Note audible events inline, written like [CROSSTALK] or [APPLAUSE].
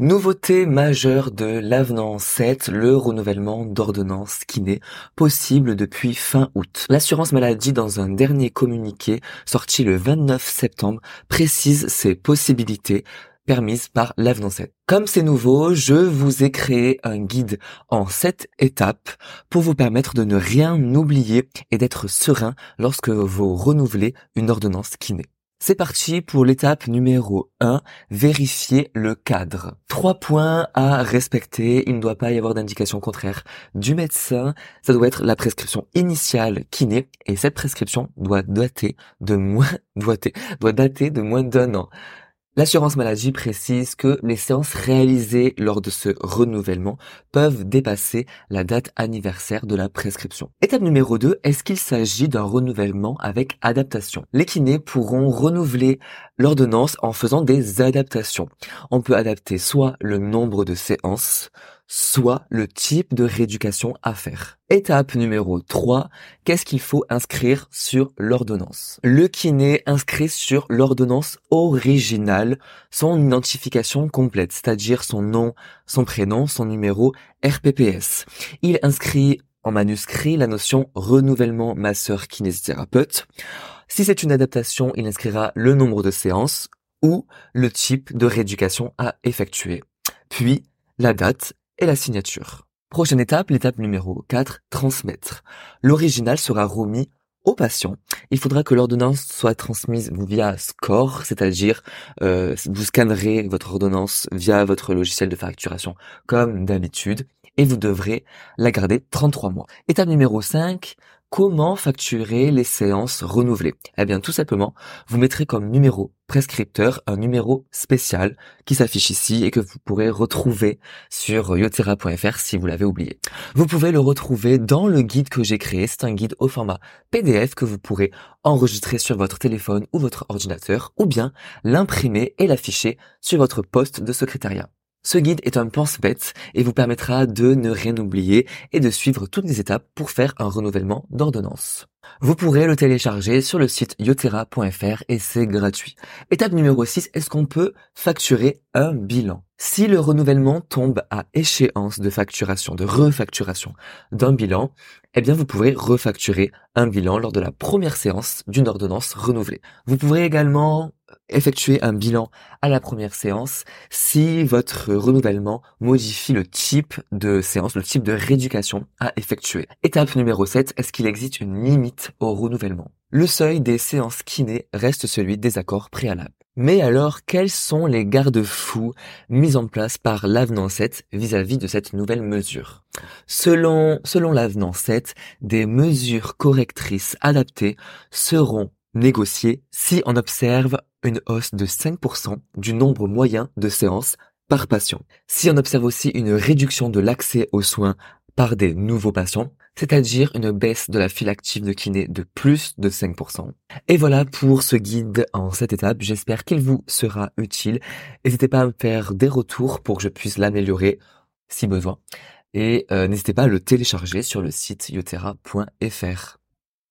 Nouveauté majeure de l'avenant 7, le renouvellement d'ordonnance kiné possible depuis fin août. L'assurance maladie dans un dernier communiqué sorti le 29 septembre précise ces possibilités permises par l'avenant 7. Comme c'est nouveau, je vous ai créé un guide en 7 étapes pour vous permettre de ne rien oublier et d'être serein lorsque vous renouvelez une ordonnance kiné. C'est parti pour l'étape numéro 1, vérifier le cadre. Trois points à respecter, il ne doit pas y avoir d'indication contraire du médecin, ça doit être la prescription initiale kiné et cette prescription doit dater de moins [LAUGHS] doit, doit dater de moins d'un an. L'assurance maladie précise que les séances réalisées lors de ce renouvellement peuvent dépasser la date anniversaire de la prescription. Étape numéro 2, est-ce qu'il s'agit d'un renouvellement avec adaptation? Les kinés pourront renouveler l'ordonnance en faisant des adaptations. On peut adapter soit le nombre de séances, soit le type de rééducation à faire. Étape numéro 3, qu'est-ce qu'il faut inscrire sur l'ordonnance? Le kiné inscrit sur l'ordonnance originale son identification complète, c'est-à-dire son nom, son prénom, son numéro RPPS. Il inscrit en manuscrit la notion renouvellement masseur kinésithérapeute. Si c'est une adaptation, il inscrira le nombre de séances ou le type de rééducation à effectuer. Puis la date et la signature. Prochaine étape, l'étape numéro 4, transmettre. L'original sera remis au patient. Il faudra que l'ordonnance soit transmise via SCORE, c'est-à-dire euh, vous scannerez votre ordonnance via votre logiciel de facturation comme d'habitude et vous devrez la garder 33 mois. Étape numéro 5, Comment facturer les séances renouvelées? Eh bien tout simplement, vous mettrez comme numéro prescripteur un numéro spécial qui s'affiche ici et que vous pourrez retrouver sur yotera.fr si vous l'avez oublié. Vous pouvez le retrouver dans le guide que j'ai créé. C'est un guide au format PDF que vous pourrez enregistrer sur votre téléphone ou votre ordinateur ou bien l'imprimer et l'afficher sur votre poste de secrétariat. Ce guide est un pense-bête et vous permettra de ne rien oublier et de suivre toutes les étapes pour faire un renouvellement d'ordonnance. Vous pourrez le télécharger sur le site yotera.fr et c'est gratuit. Étape numéro 6, est-ce qu'on peut facturer un bilan? Si le renouvellement tombe à échéance de facturation, de refacturation d'un bilan, eh bien vous pourrez refacturer un bilan lors de la première séance d'une ordonnance renouvelée. Vous pourrez également effectuer un bilan à la première séance si votre renouvellement modifie le type de séance, le type de rééducation à effectuer. Étape numéro 7, est-ce qu'il existe une limite au renouvellement? Le seuil des séances kiné reste celui des accords préalables. Mais alors, quels sont les garde-fous mis en place par l'avenant 7 vis-à-vis de cette nouvelle mesure? Selon, selon l'avenant 7, des mesures correctrices adaptées seront négociées si on observe une hausse de 5% du nombre moyen de séances par patient. Si on observe aussi une réduction de l'accès aux soins par des nouveaux patients, c'est-à-dire une baisse de la file active de kiné de plus de 5%. Et voilà pour ce guide en cette étape. J'espère qu'il vous sera utile. N'hésitez pas à me faire des retours pour que je puisse l'améliorer si besoin. Et euh, n'hésitez pas à le télécharger sur le site yotera.fr.